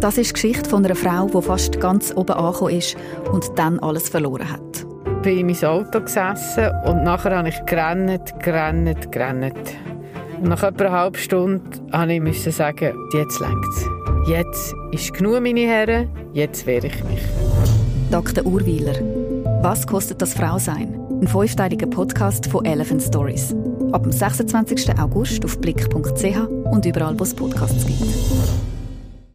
Das ist die Geschichte von einer Frau, die fast ganz oben angekommen ist und dann alles verloren hat. Ich bin in mein Auto gesessen und nachher habe ich gerannt, gerannt, gerannt. Und nach etwa einer halben Stunde musste ich sagen, jetzt längt's. Jetzt ist genug, meine Herren, jetzt wehre ich mich. Dr. Urweiler. Was kostet das Frausein? Ein fünfteiliger Podcast von Elephant Stories. Ab dem 26. August auf blick.ch und überall, wo es Podcasts gibt.